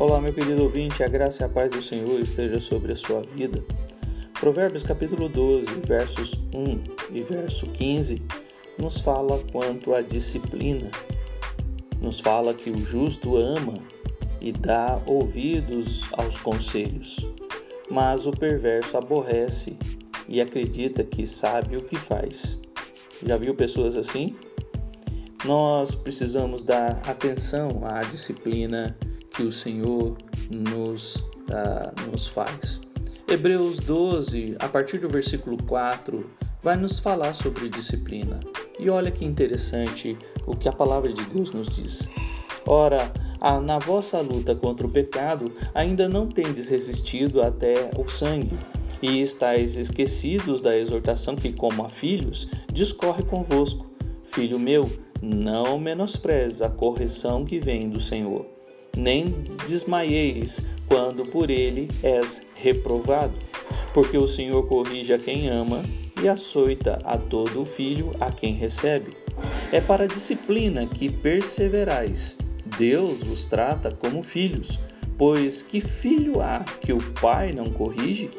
Olá, meu querido ouvinte, a graça e a paz do Senhor esteja sobre a sua vida. Provérbios capítulo 12, versos 1 e verso 15 nos fala quanto à disciplina. Nos fala que o justo ama e dá ouvidos aos conselhos, mas o perverso aborrece e acredita que sabe o que faz. Já viu pessoas assim? Nós precisamos dar atenção à disciplina que o Senhor nos, uh, nos faz. Hebreus 12, a partir do versículo 4, vai nos falar sobre disciplina. E olha que interessante o que a palavra de Deus nos diz. Ora, na vossa luta contra o pecado, ainda não tendes resistido até o sangue, e estáis esquecidos da exortação que, como a filhos, discorre convosco. Filho meu, não menospreze a correção que vem do Senhor nem desmaieis quando por ele és reprovado, porque o Senhor corrige a quem ama e açoita a todo o filho a quem recebe. É para a disciplina que perseverais. Deus vos trata como filhos, pois que filho há que o pai não corrige?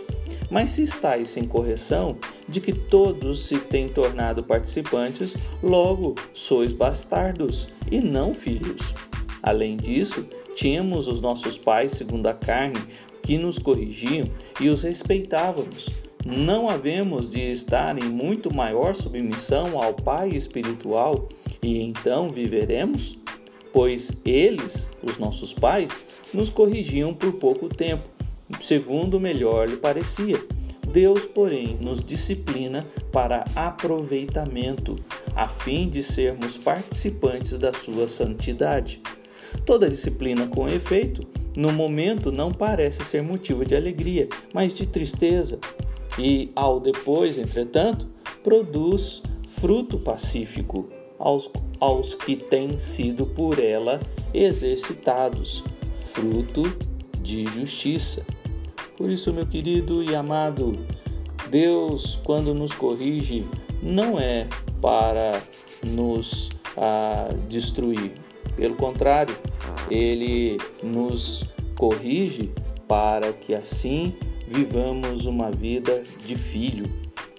Mas se estáis sem correção, de que todos se têm tornado participantes, logo sois bastardos e não filhos. Além disso, Tínhamos os nossos pais, segundo a carne, que nos corrigiam e os respeitávamos. Não havemos de estar em muito maior submissão ao Pai espiritual e então viveremos? Pois eles, os nossos pais, nos corrigiam por pouco tempo, segundo melhor lhe parecia. Deus, porém, nos disciplina para aproveitamento, a fim de sermos participantes da sua santidade. Toda disciplina com efeito, no momento, não parece ser motivo de alegria, mas de tristeza, e ao depois, entretanto, produz fruto pacífico aos, aos que têm sido por ela exercitados, fruto de justiça. Por isso, meu querido e amado, Deus, quando nos corrige, não é para nos ah, destruir, pelo contrário, ele nos corrige para que assim vivamos uma vida de filho.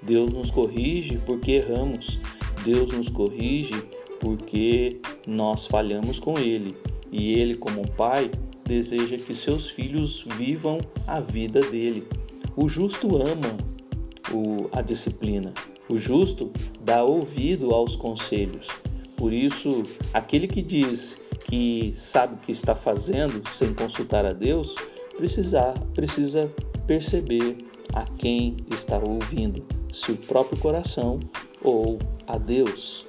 Deus nos corrige porque erramos. Deus nos corrige porque nós falhamos com Ele. E Ele, como Pai, deseja que seus filhos vivam a vida dele. O justo ama o, a disciplina. O justo dá ouvido aos conselhos. Por isso, aquele que diz que sabe o que está fazendo sem consultar a Deus, precisa, precisa perceber a quem está ouvindo, se o próprio coração ou a Deus.